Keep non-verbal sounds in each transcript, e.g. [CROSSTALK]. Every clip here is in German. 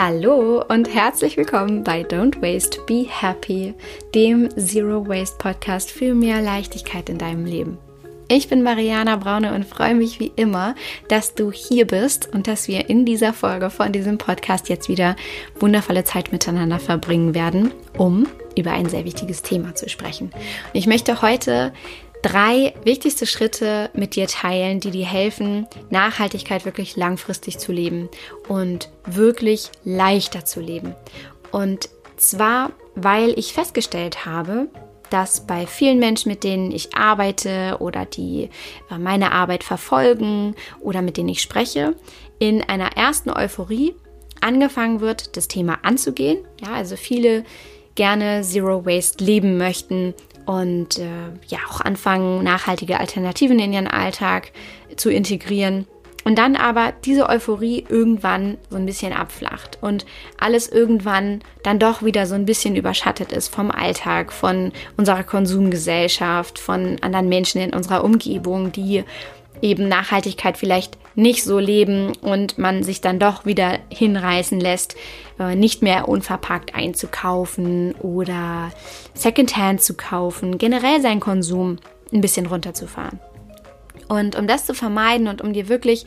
Hallo und herzlich willkommen bei Don't Waste, Be Happy, dem Zero Waste Podcast für mehr Leichtigkeit in deinem Leben. Ich bin Mariana Braune und freue mich wie immer, dass du hier bist und dass wir in dieser Folge von diesem Podcast jetzt wieder wundervolle Zeit miteinander verbringen werden, um über ein sehr wichtiges Thema zu sprechen. Und ich möchte heute drei wichtigste Schritte mit dir teilen, die dir helfen, Nachhaltigkeit wirklich langfristig zu leben und wirklich leichter zu leben. Und zwar, weil ich festgestellt habe, dass bei vielen Menschen, mit denen ich arbeite oder die äh, meine Arbeit verfolgen oder mit denen ich spreche, in einer ersten Euphorie angefangen wird, das Thema anzugehen. Ja, also viele gerne Zero Waste leben möchten und äh, ja auch anfangen, nachhaltige Alternativen in ihren Alltag zu integrieren. Und dann aber diese Euphorie irgendwann so ein bisschen abflacht und alles irgendwann dann doch wieder so ein bisschen überschattet ist vom Alltag, von unserer Konsumgesellschaft, von anderen Menschen in unserer Umgebung, die eben Nachhaltigkeit vielleicht nicht so leben und man sich dann doch wieder hinreißen lässt, äh, nicht mehr unverpackt einzukaufen oder Secondhand zu kaufen, generell seinen Konsum ein bisschen runterzufahren. Und um das zu vermeiden und um dir wirklich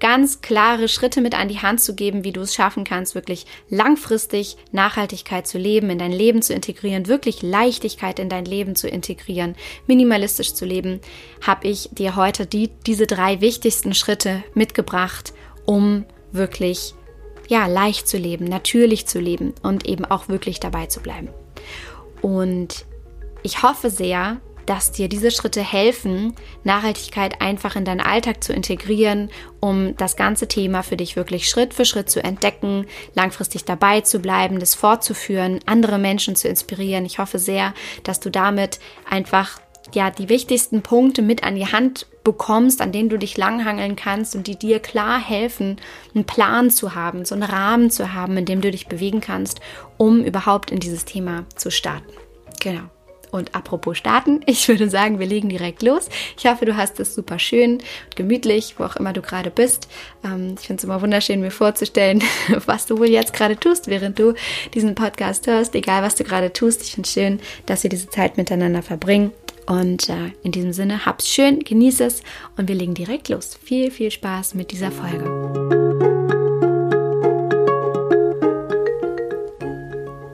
ganz klare Schritte mit an die Hand zu geben, wie du es schaffen kannst, wirklich langfristig Nachhaltigkeit zu leben, in dein Leben zu integrieren, wirklich Leichtigkeit in dein Leben zu integrieren, minimalistisch zu leben, habe ich dir heute die, diese drei wichtigsten Schritte mitgebracht, um wirklich ja, leicht zu leben, natürlich zu leben und eben auch wirklich dabei zu bleiben. Und ich hoffe sehr, dass dir diese Schritte helfen, Nachhaltigkeit einfach in deinen Alltag zu integrieren, um das ganze Thema für dich wirklich Schritt für Schritt zu entdecken, langfristig dabei zu bleiben, das fortzuführen, andere Menschen zu inspirieren. Ich hoffe sehr, dass du damit einfach ja die wichtigsten Punkte mit an die Hand bekommst, an denen du dich langhangeln kannst und die dir klar helfen, einen Plan zu haben, so einen Rahmen zu haben, in dem du dich bewegen kannst, um überhaupt in dieses Thema zu starten. Genau. Und apropos starten, [LAUGHS] ich würde sagen, wir legen direkt los. Ich hoffe, du hast es super schön und gemütlich, wo auch immer du gerade bist. Ähm, ich finde es immer wunderschön, mir vorzustellen, [LAUGHS] was du wohl jetzt gerade tust, während du diesen Podcast hörst, egal was du gerade tust. Ich finde es schön, dass wir diese Zeit miteinander verbringen. Und äh, in diesem Sinne, hab's schön, genieße es und wir legen direkt los. Viel, viel Spaß mit dieser Folge.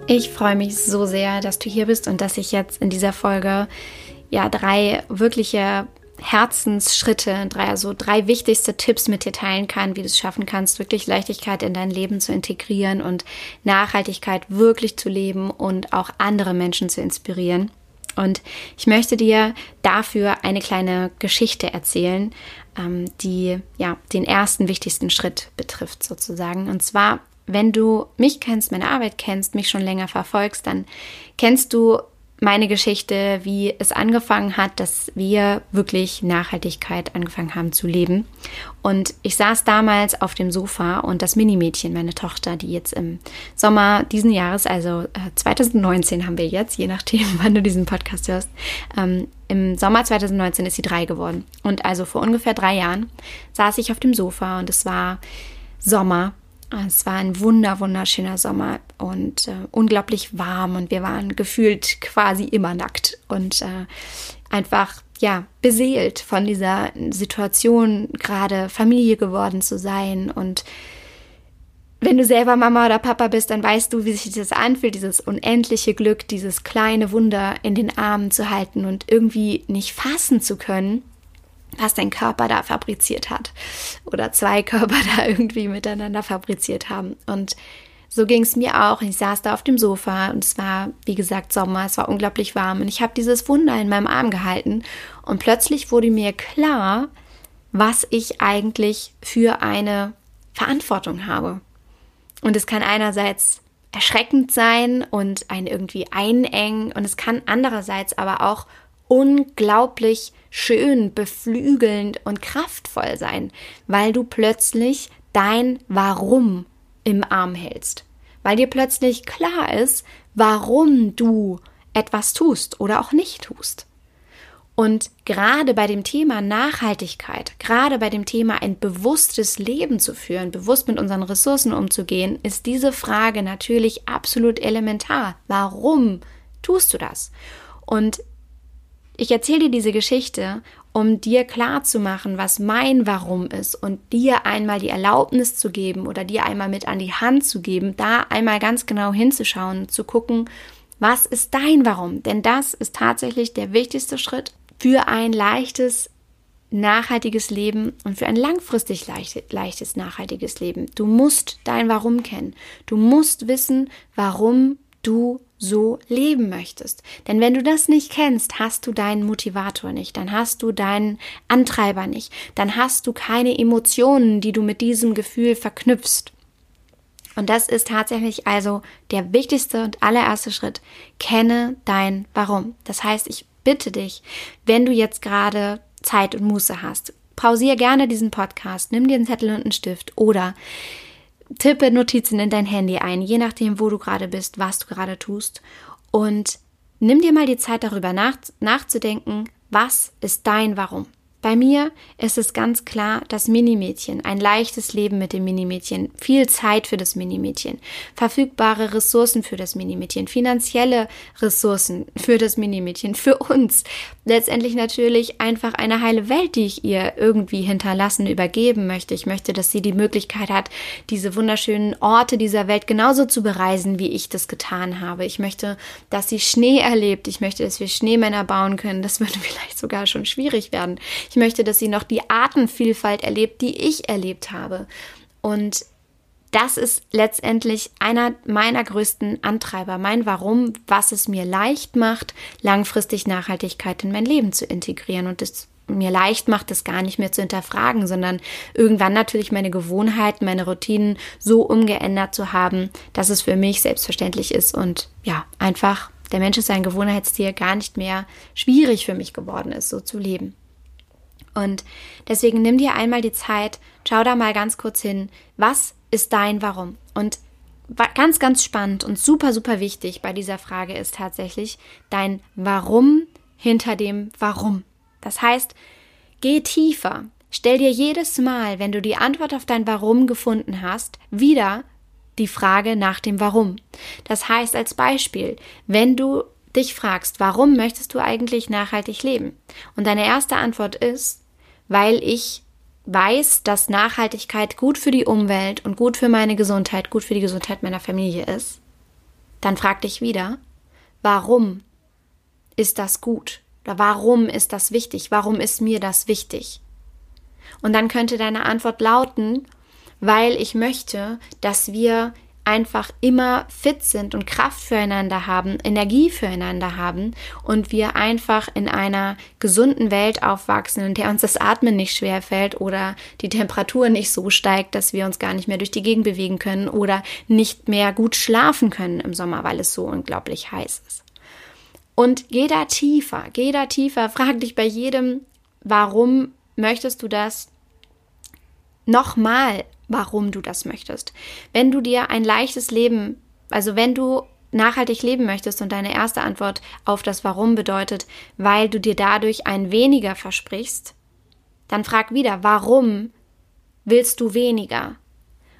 Ich freue mich so sehr, dass du hier bist und dass ich jetzt in dieser Folge ja drei wirkliche Herzensschritte, drei, also drei wichtigste Tipps mit dir teilen kann, wie du es schaffen kannst, wirklich Leichtigkeit in dein Leben zu integrieren und Nachhaltigkeit wirklich zu leben und auch andere Menschen zu inspirieren. Und ich möchte dir dafür eine kleine Geschichte erzählen, ähm, die ja den ersten wichtigsten Schritt betrifft sozusagen. Und zwar wenn du mich kennst, meine Arbeit kennst, mich schon länger verfolgst, dann kennst du meine Geschichte, wie es angefangen hat, dass wir wirklich Nachhaltigkeit angefangen haben zu leben. Und ich saß damals auf dem Sofa und das Minimädchen, meine Tochter, die jetzt im Sommer diesen Jahres, also 2019 äh, haben wir jetzt, je nachdem, [LAUGHS] wann du diesen Podcast hörst, ähm, im Sommer 2019 ist sie drei geworden. Und also vor ungefähr drei Jahren saß ich auf dem Sofa und es war Sommer es war ein wunder, wunderschöner Sommer und äh, unglaublich warm und wir waren gefühlt quasi immer nackt und äh, einfach ja beseelt von dieser Situation, gerade Familie geworden zu sein und wenn du selber Mama oder Papa bist, dann weißt du, wie sich das anfühlt, dieses unendliche Glück, dieses kleine Wunder in den Armen zu halten und irgendwie nicht fassen zu können, was dein Körper da fabriziert hat oder zwei [LAUGHS] Körper da irgendwie miteinander fabriziert haben. Und so ging es mir auch. Ich saß da auf dem Sofa und es war, wie gesagt, Sommer, es war unglaublich warm und ich habe dieses Wunder in meinem Arm gehalten und plötzlich wurde mir klar, was ich eigentlich für eine Verantwortung habe. Und es kann einerseits erschreckend sein und einen irgendwie einengen und es kann andererseits aber auch unglaublich schön, beflügelnd und kraftvoll sein, weil du plötzlich dein Warum im Arm hältst, weil dir plötzlich klar ist, warum du etwas tust oder auch nicht tust. Und gerade bei dem Thema Nachhaltigkeit, gerade bei dem Thema ein bewusstes Leben zu führen, bewusst mit unseren Ressourcen umzugehen, ist diese Frage natürlich absolut elementar. Warum tust du das? Und ich erzähle dir diese Geschichte, um dir klar zu machen, was mein Warum ist und dir einmal die Erlaubnis zu geben oder dir einmal mit an die Hand zu geben, da einmal ganz genau hinzuschauen, zu gucken, was ist dein Warum? Denn das ist tatsächlich der wichtigste Schritt für ein leichtes, nachhaltiges Leben und für ein langfristig leicht, leichtes, nachhaltiges Leben. Du musst dein Warum kennen. Du musst wissen, warum du so leben möchtest. Denn wenn du das nicht kennst, hast du deinen Motivator nicht, dann hast du deinen Antreiber nicht, dann hast du keine Emotionen, die du mit diesem Gefühl verknüpfst. Und das ist tatsächlich also der wichtigste und allererste Schritt. Kenne dein Warum. Das heißt, ich bitte dich, wenn du jetzt gerade Zeit und Muße hast, pausier gerne diesen Podcast, nimm dir einen Zettel und einen Stift oder tippe Notizen in dein Handy ein, je nachdem, wo du gerade bist, was du gerade tust und nimm dir mal die Zeit darüber nach, nachzudenken, was ist dein Warum? Bei mir ist es ganz klar das Minimädchen, ein leichtes Leben mit dem Minimädchen, viel Zeit für das Minimädchen, verfügbare Ressourcen für das Minimädchen, finanzielle Ressourcen für das Minimädchen, für uns. Letztendlich natürlich einfach eine heile Welt, die ich ihr irgendwie hinterlassen, übergeben möchte. Ich möchte, dass sie die Möglichkeit hat, diese wunderschönen Orte dieser Welt genauso zu bereisen, wie ich das getan habe. Ich möchte, dass sie Schnee erlebt. Ich möchte, dass wir Schneemänner bauen können. Das [LAUGHS] würde vielleicht sogar schon schwierig werden. Ich möchte, dass sie noch die Artenvielfalt erlebt, die ich erlebt habe. Und das ist letztendlich einer meiner größten Antreiber, mein Warum, was es mir leicht macht, langfristig Nachhaltigkeit in mein Leben zu integrieren und es mir leicht macht, das gar nicht mehr zu hinterfragen, sondern irgendwann natürlich meine Gewohnheiten, meine Routinen so umgeändert zu haben, dass es für mich selbstverständlich ist und ja, einfach der Mensch ist ein Gewohnheitstier gar nicht mehr schwierig für mich geworden ist, so zu leben. Und deswegen nimm dir einmal die Zeit, schau da mal ganz kurz hin, was ist dein Warum? Und ganz, ganz spannend und super, super wichtig bei dieser Frage ist tatsächlich dein Warum hinter dem Warum. Das heißt, geh tiefer. Stell dir jedes Mal, wenn du die Antwort auf dein Warum gefunden hast, wieder die Frage nach dem Warum. Das heißt als Beispiel, wenn du dich fragst, warum möchtest du eigentlich nachhaltig leben? Und deine erste Antwort ist, weil ich weiß, dass Nachhaltigkeit gut für die Umwelt und gut für meine Gesundheit, gut für die Gesundheit meiner Familie ist, dann frag dich wieder, warum ist das gut? Oder warum ist das wichtig? Warum ist mir das wichtig? Und dann könnte deine Antwort lauten, weil ich möchte, dass wir einfach immer fit sind und Kraft füreinander haben, Energie füreinander haben und wir einfach in einer gesunden Welt aufwachsen, in der uns das Atmen nicht schwer fällt oder die Temperatur nicht so steigt, dass wir uns gar nicht mehr durch die Gegend bewegen können oder nicht mehr gut schlafen können im Sommer, weil es so unglaublich heiß ist. Und geh da tiefer, geh da tiefer, frag dich bei jedem, warum möchtest du das nochmal warum du das möchtest. Wenn du dir ein leichtes Leben, also wenn du nachhaltig leben möchtest und deine erste Antwort auf das Warum bedeutet, weil du dir dadurch ein weniger versprichst, dann frag wieder, warum willst du weniger?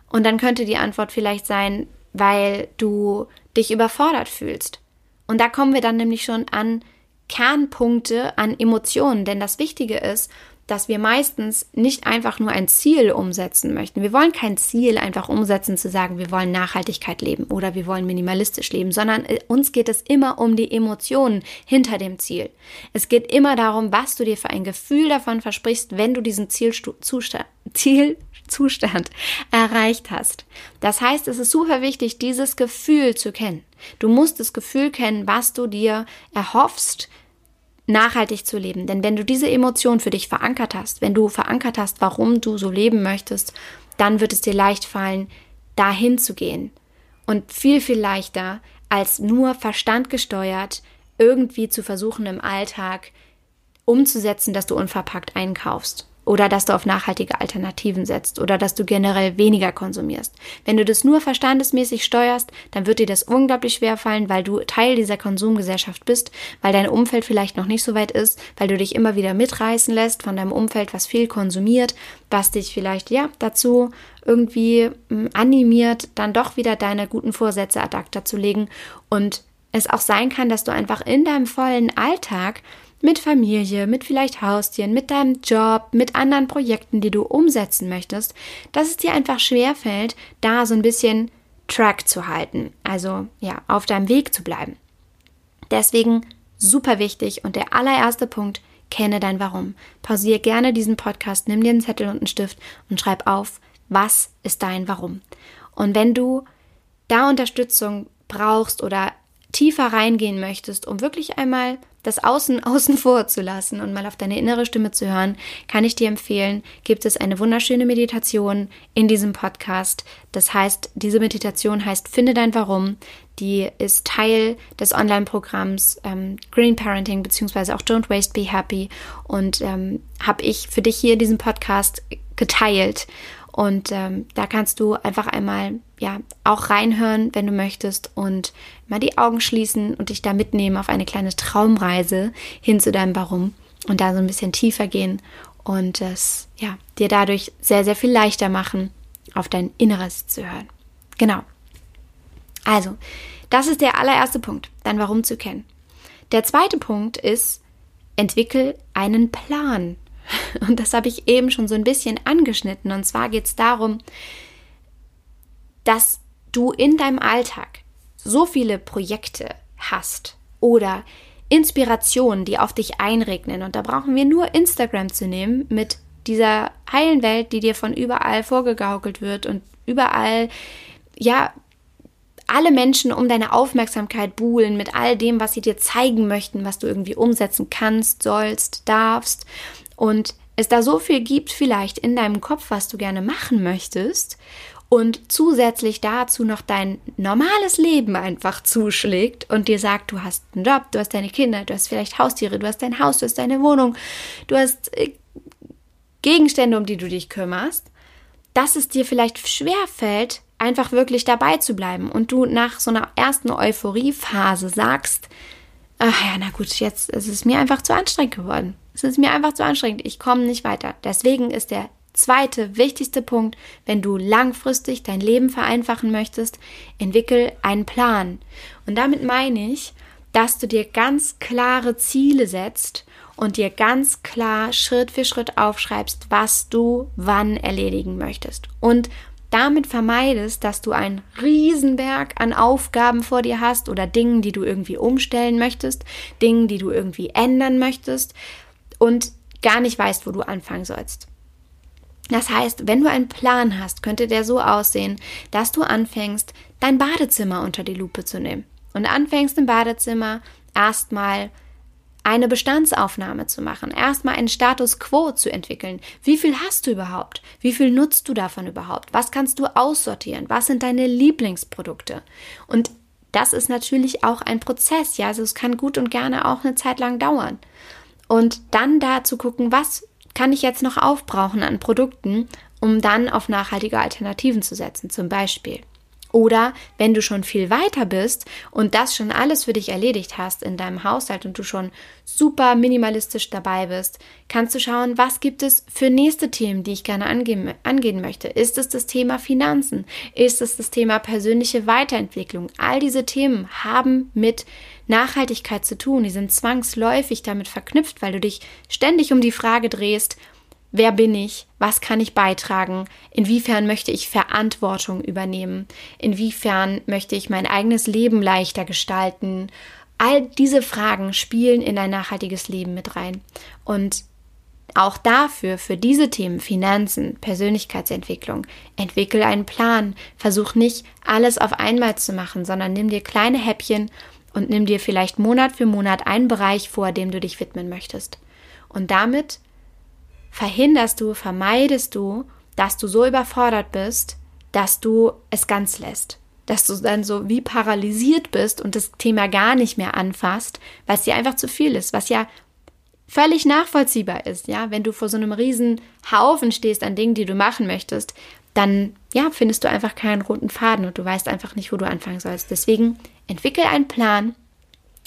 Und dann könnte die Antwort vielleicht sein, weil du dich überfordert fühlst. Und da kommen wir dann nämlich schon an Kernpunkte, an Emotionen, denn das Wichtige ist, dass wir meistens nicht einfach nur ein Ziel umsetzen möchten. Wir wollen kein Ziel einfach umsetzen, zu sagen, wir wollen Nachhaltigkeit leben oder wir wollen minimalistisch leben, sondern äh, uns geht es immer um die Emotionen hinter dem Ziel. Es geht immer darum, was du dir für ein Gefühl davon versprichst, wenn du diesen Zielzustand, Zielzustand [LAUGHS] erreicht hast. Das heißt, es ist super wichtig, dieses Gefühl zu kennen. Du musst das Gefühl kennen, was du dir erhoffst, nachhaltig zu leben. Denn wenn du diese Emotion für dich verankert hast, wenn du verankert hast, warum du so leben möchtest, dann wird es dir leicht fallen, dahin zu gehen. Und viel, viel leichter, als nur Verstand gesteuert, irgendwie zu versuchen im Alltag umzusetzen, dass du unverpackt einkaufst. Oder dass du auf nachhaltige Alternativen setzt oder dass du generell weniger konsumierst. Wenn du das nur verstandesmäßig steuerst, dann wird dir das unglaublich schwer fallen, weil du Teil dieser Konsumgesellschaft bist, weil dein Umfeld vielleicht noch nicht so weit ist, weil du dich immer wieder mitreißen lässt von deinem Umfeld, was viel konsumiert, was dich vielleicht ja dazu irgendwie hm, animiert, dann doch wieder deine guten Vorsätze ad acta zu legen und es auch sein kann, dass du einfach in deinem vollen Alltag mit Familie, mit vielleicht Haustieren, mit deinem Job, mit anderen Projekten, die du umsetzen möchtest, dass es dir einfach schwerfällt, da so ein bisschen Track zu halten, also ja, auf deinem Weg zu bleiben. Deswegen super wichtig und der allererste Punkt, kenne dein Warum. Pausiere gerne diesen Podcast, nimm dir einen Zettel und einen Stift und schreib auf, was ist dein Warum. Und wenn du da Unterstützung brauchst oder tiefer reingehen möchtest, um wirklich einmal das Außen [LAUGHS] außen vor zu lassen und mal auf deine innere Stimme zu hören, kann ich dir empfehlen, gibt es eine wunderschöne Meditation in diesem Podcast. Das heißt, diese Meditation heißt Finde dein Warum. Die ist Teil des Online-Programms ähm, Green Parenting beziehungsweise auch Don't Waste, Be Happy und ähm, habe ich für dich hier in diesem Podcast geteilt. Und ähm, da kannst du einfach einmal ja auch reinhören, wenn du möchtest und mal die Augen schließen und dich da mitnehmen auf eine kleine Traumreise hin zu deinem Warum und da so ein bisschen tiefer gehen und es ja dir dadurch sehr sehr viel leichter machen, auf dein Inneres zu hören. Genau. Also, das ist der allererste Punkt, dein Warum zu kennen. Der zweite Punkt ist, entwickel einen Plan. [LAUGHS] Und das habe ich eben schon so ein bisschen angeschnitten. Und zwar geht es darum, dass du in deinem Alltag so viele Projekte hast oder Inspirationen, die auf dich einregnen. Und da brauchen wir nur Instagram zu nehmen mit dieser heilen Welt, die dir von überall vorgegaukelt wird und überall, ja, alle Menschen um deine Aufmerksamkeit buhlen mit all dem, was sie dir zeigen möchten, was du irgendwie umsetzen kannst, sollst, darfst. Und es da so viel gibt vielleicht in deinem Kopf, was du gerne machen möchtest und zusätzlich dazu noch dein normales Leben einfach zuschlägt und dir sagt, du hast einen Job, du hast deine Kinder, du hast vielleicht Haustiere, du hast dein Haus, du hast deine Wohnung, du hast äh, Gegenstände, um die du dich kümmerst, dass es dir vielleicht schwer fällt, einfach wirklich dabei zu bleiben und du nach so einer ersten Euphoriephase sagst, ach ja, na gut, jetzt ist es mir einfach zu anstrengend geworden. Es ist mir einfach zu anstrengend, ich komme nicht weiter. Deswegen ist der zweite wichtigste Punkt, wenn du langfristig dein Leben vereinfachen möchtest, entwickel einen Plan. Und damit meine ich, dass du dir ganz klare Ziele setzt und dir ganz klar Schritt für Schritt aufschreibst, was du wann erledigen möchtest. Und damit vermeidest, dass du einen Riesenberg an Aufgaben vor dir hast oder Dingen, die du irgendwie umstellen möchtest, Dingen, die du irgendwie ändern möchtest und gar nicht weißt, wo du anfangen sollst. Das heißt, wenn du einen Plan hast, könnte der so aussehen, dass du anfängst, dein Badezimmer unter die Lupe zu nehmen und anfängst im Badezimmer erstmal eine Bestandsaufnahme zu machen, erstmal einen Status quo zu entwickeln. Wie viel hast du überhaupt? Wie viel nutzt du davon überhaupt? Was kannst du aussortieren? Was sind deine Lieblingsprodukte? Und das ist natürlich auch ein Prozess, ja, also es kann gut und gerne auch eine Zeit lang dauern. Und dann da zu gucken, was kann ich jetzt noch aufbrauchen an Produkten, um dann auf nachhaltige Alternativen zu setzen, zum Beispiel. Oder wenn du schon viel weiter bist und das schon alles für dich erledigt hast in deinem Haushalt und du schon super minimalistisch dabei bist, kannst du schauen, was gibt es für nächste Themen, die ich gerne angehen, angehen möchte. Ist es das Thema Finanzen? Ist es das Thema persönliche Weiterentwicklung? All diese Themen haben mit Nachhaltigkeit zu tun. Die sind zwangsläufig damit verknüpft, weil du dich ständig um die Frage drehst, Wer bin ich? Was kann ich beitragen? Inwiefern möchte ich Verantwortung übernehmen? Inwiefern möchte ich mein eigenes Leben leichter gestalten? All diese Fragen spielen in ein nachhaltiges Leben mit rein. Und auch dafür, für diese Themen, Finanzen, Persönlichkeitsentwicklung, entwickel einen Plan. Versuch nicht, alles auf einmal zu machen, sondern nimm dir kleine Häppchen und nimm dir vielleicht Monat für Monat einen Bereich vor, dem du dich widmen möchtest. Und damit verhinderst du, vermeidest du, dass du so überfordert bist, dass du es ganz lässt. Dass du dann so wie paralysiert bist und das Thema gar nicht mehr anfasst, weil es dir einfach zu viel ist, was ja völlig nachvollziehbar ist, ja, wenn du vor so einem riesen Haufen stehst an Dingen, die du machen möchtest, dann ja, findest du einfach keinen roten Faden und du weißt einfach nicht, wo du anfangen sollst. Deswegen entwickel einen Plan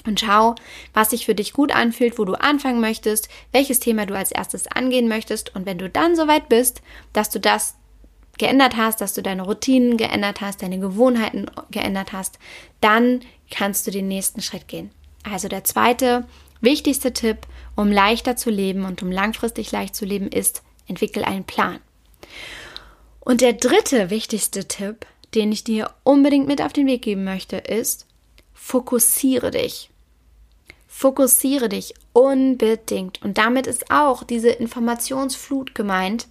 und schau, was sich für dich gut anfühlt, wo du anfangen möchtest, welches Thema du als erstes angehen möchtest und wenn du dann soweit bist, dass du das geändert hast, dass du deine Routinen geändert hast, deine Gewohnheiten geändert hast, dann kannst du den nächsten Schritt gehen. Also der zweite wichtigste Tipp, um leichter zu leben und um langfristig leicht zu leben, ist, entwickel einen Plan. Und der dritte wichtigste Tipp, den ich dir unbedingt mit auf den Weg geben möchte, ist, fokussiere dich. Fokussiere dich unbedingt. Und damit ist auch diese Informationsflut gemeint,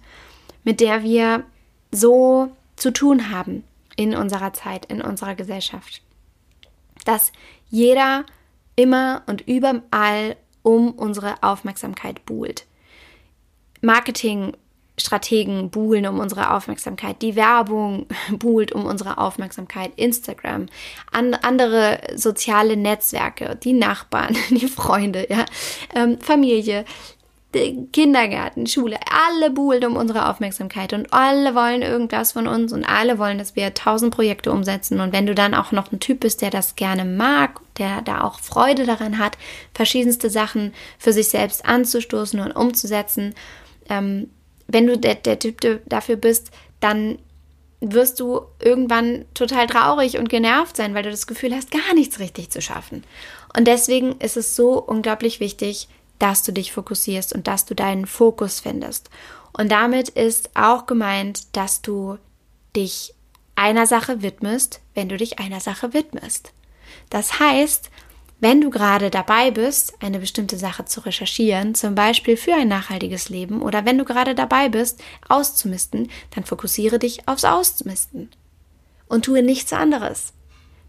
mit der wir so zu tun haben in unserer Zeit, in unserer Gesellschaft. Dass jeder immer und überall um unsere Aufmerksamkeit buhlt. Marketingstrategen buhlen um unsere Aufmerksamkeit, die Werbung [LAUGHS] buhlt um unsere Aufmerksamkeit, Instagram, an, andere soziale Netzwerke, die Nachbarn, [LAUGHS] die Freunde, ja, ähm, Familie, Kindergarten, Schule, alle buhlen um unsere Aufmerksamkeit und alle wollen irgendwas von uns und alle wollen, dass wir tausend Projekte umsetzen. Und wenn du dann auch noch ein Typ bist, der das gerne mag, der da auch Freude daran hat, verschiedenste Sachen für sich selbst anzustoßen und umzusetzen, ähm, wenn du der, der Typ dafür bist, dann wirst du irgendwann total traurig und genervt sein, weil du das Gefühl hast, gar nichts richtig zu schaffen. Und deswegen ist es so unglaublich wichtig, dass du dich fokussierst und dass du deinen Fokus findest. Und damit ist auch gemeint, dass du dich einer Sache widmest, wenn du dich einer Sache widmest. Das heißt, wenn du gerade dabei bist, eine bestimmte Sache zu recherchieren, zum Beispiel für ein nachhaltiges Leben, oder wenn du gerade dabei bist, auszumisten, dann fokussiere dich aufs Ausmisten und tue nichts anderes.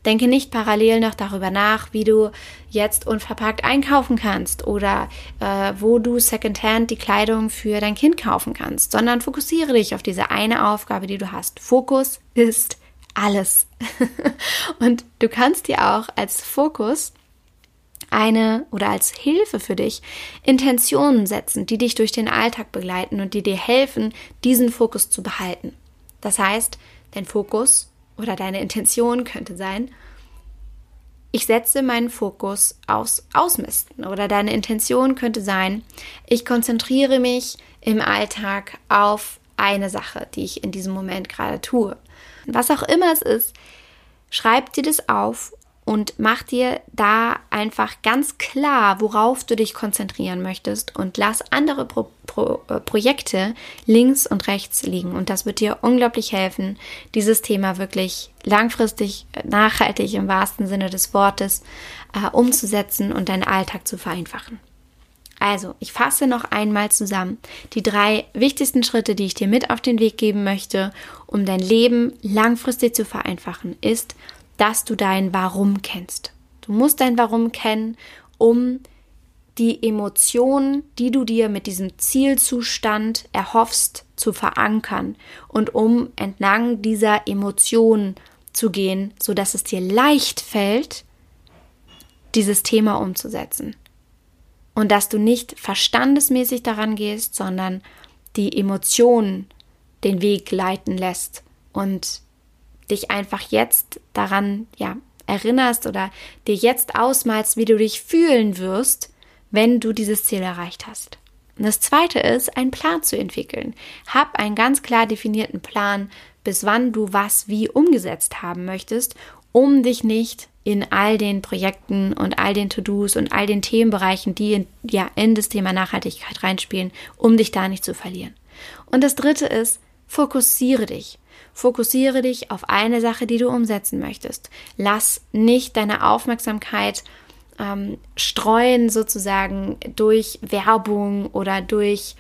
Denke nicht parallel noch darüber nach, wie du jetzt unverpackt einkaufen kannst oder äh, wo du secondhand die Kleidung für dein Kind kaufen kannst, sondern fokussiere dich auf diese eine Aufgabe, die du hast. Fokus ist alles. [LAUGHS] Und du kannst dir auch als Fokus eine oder als Hilfe für dich Intentionen setzen, die dich durch den Alltag begleiten und die dir helfen, diesen Fokus zu behalten. Das heißt, dein Fokus oder deine Intention könnte sein, ich setze meinen Fokus aufs Ausmisten oder deine Intention könnte sein, ich konzentriere mich im Alltag auf eine Sache, die ich in diesem Moment gerade tue. Was auch immer es ist, schreib dir das auf und mach dir da einfach ganz klar, worauf du dich konzentrieren möchtest und lass andere Pro Pro äh, Projekte links und rechts liegen. Und das wird dir unglaublich helfen, dieses Thema wirklich langfristig, äh, nachhaltig im wahrsten Sinne des Wortes äh, umzusetzen und deinen Alltag zu vereinfachen. Also, ich fasse noch einmal zusammen die drei wichtigsten Schritte, die ich dir mit auf den Weg geben möchte, um dein Leben langfristig zu vereinfachen, ist dass du dein Warum kennst. Du musst dein Warum kennen, um die Emotionen, die du dir mit diesem Zielzustand erhoffst, zu verankern und um entlang dieser Emotionen zu gehen, so dass es dir leicht fällt, dieses Thema umzusetzen. Und dass du nicht verstandesmäßig daran gehst, sondern die Emotionen den Weg leiten lässt und dich einfach jetzt daran, ja, erinnerst oder dir jetzt ausmalst, wie du dich fühlen wirst, wenn du dieses Ziel erreicht hast. Und das zweite ist, einen Plan zu entwickeln. Hab einen ganz klar definierten Plan, bis wann du was wie umgesetzt haben möchtest, um dich nicht in all den Projekten und all den To-Dos und all den Themenbereichen, die in, ja in das Thema Nachhaltigkeit reinspielen, um dich da nicht zu verlieren. Und das dritte ist, fokussiere dich. Fokussiere dich auf eine Sache, die du umsetzen möchtest. Lass nicht deine Aufmerksamkeit ähm, streuen sozusagen durch Werbung oder durch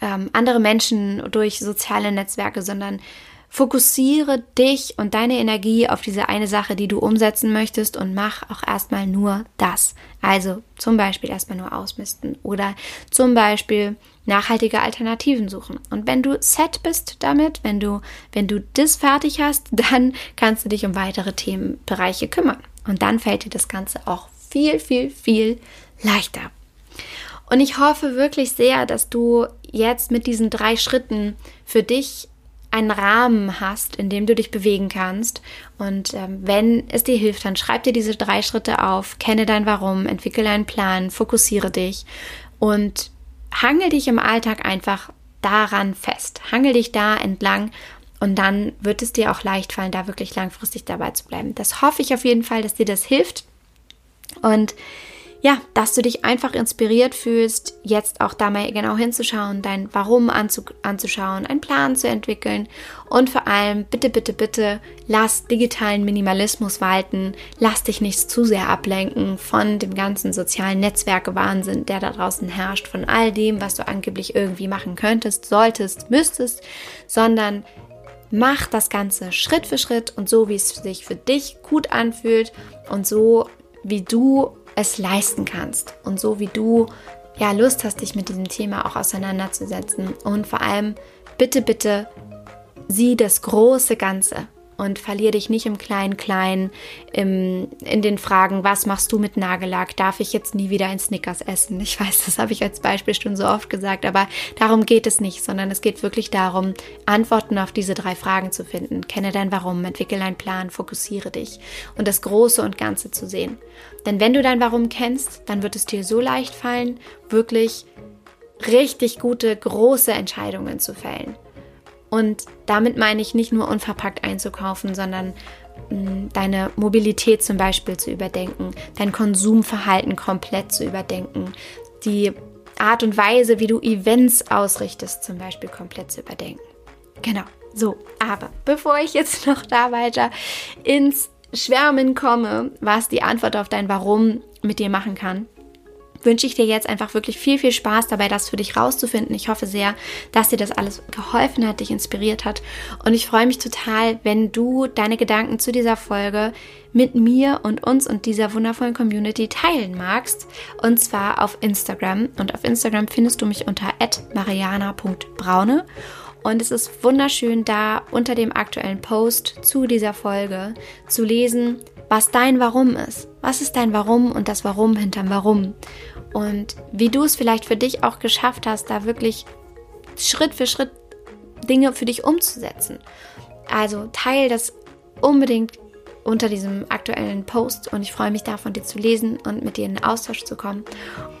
ähm, andere Menschen, durch soziale Netzwerke, sondern Fokussiere dich und deine Energie auf diese eine Sache, die du umsetzen möchtest und mach auch erstmal nur das. Also zum Beispiel erstmal nur ausmisten oder zum Beispiel nachhaltige Alternativen suchen. Und wenn du set bist damit, wenn du, wenn du das fertig hast, [LAUGHS] dann kannst du dich um weitere Themenbereiche kümmern. Und dann fällt dir das Ganze auch viel, viel, viel leichter. Und ich hoffe wirklich sehr, dass du jetzt mit diesen drei Schritten für dich einen Rahmen hast, in dem du dich bewegen kannst. Und ähm, wenn es dir hilft, dann schreib dir diese drei Schritte auf, kenne dein Warum, entwickle einen Plan, fokussiere dich und hangel dich im Alltag einfach daran fest. Hangel dich da entlang und dann wird es dir auch leicht fallen, da wirklich langfristig dabei zu bleiben. Das hoffe ich auf jeden Fall, dass dir das hilft. Und ja, dass du dich einfach inspiriert fühlst, jetzt auch da mal genau hinzuschauen, dein Warum anzu anzuschauen, einen Plan zu entwickeln und vor allem bitte, bitte, bitte lass digitalen Minimalismus walten, lass dich nicht zu sehr ablenken von dem ganzen sozialen Netzwerke-Wahnsinn, der da draußen herrscht, von all dem, was du angeblich irgendwie machen könntest, solltest, müsstest, sondern mach das Ganze Schritt für Schritt und so, wie es sich für dich gut anfühlt und so, wie du es leisten kannst. Und so wie du ja Lust hast, dich mit diesem Thema auch auseinanderzusetzen. Und vor allem bitte, bitte sieh das große Ganze und verlier dich nicht im Klein-Klein, in den Fragen, was machst du mit Nagellack? Darf ich jetzt nie wieder ein Snickers essen? Ich weiß, das habe ich als Beispiel schon so oft gesagt, aber darum geht es nicht, sondern es geht wirklich darum, Antworten auf diese drei Fragen zu finden. Kenne dein Warum, entwickle einen Plan, fokussiere dich und das Große und Ganze zu sehen. Denn wenn du dein Warum kennst, dann wird es dir so leicht fallen, wirklich richtig gute, große Entscheidungen zu fällen. Und damit meine ich nicht nur unverpackt einzukaufen, sondern mm, deine Mobilität zum Beispiel zu überdenken, dein Konsumverhalten komplett zu überdenken, die Art und Weise, wie du Events ausrichtest, zum Beispiel komplett zu überdenken. Genau, so, aber bevor ich jetzt [LAUGHS] noch da weiter ins Schwärmen komme, was die Antwort auf dein Warum mit dir machen kann, wünsche ich dir jetzt einfach wirklich viel, viel Spaß dabei, das für dich rauszufinden. Ich hoffe sehr, dass dir das alles geholfen hat, dich inspiriert hat. Und ich freue mich total, wenn du deine Gedanken zu dieser Folge mit mir und uns und dieser wundervollen Community teilen magst. Und zwar auf Instagram. Und auf Instagram findest du mich unter mariana.braune. Und es ist wunderschön, da unter dem aktuellen Post zu dieser Folge zu lesen, was dein Warum ist. Was ist dein Warum und das Warum hinterm Warum? Und wie du es vielleicht für dich auch geschafft hast, da wirklich Schritt für Schritt Dinge für dich umzusetzen. Also teil das unbedingt unter diesem aktuellen Post und ich freue mich da von dir zu lesen und mit dir in den Austausch zu kommen.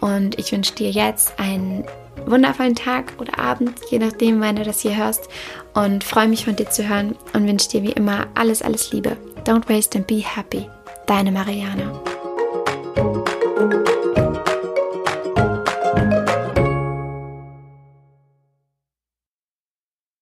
Und ich wünsche dir jetzt einen wundervollen Tag oder Abend, je nachdem, wann du das hier hörst und freue mich von dir zu hören und wünsche dir wie immer alles, alles Liebe. Don't waste and be happy. Deine Mariana.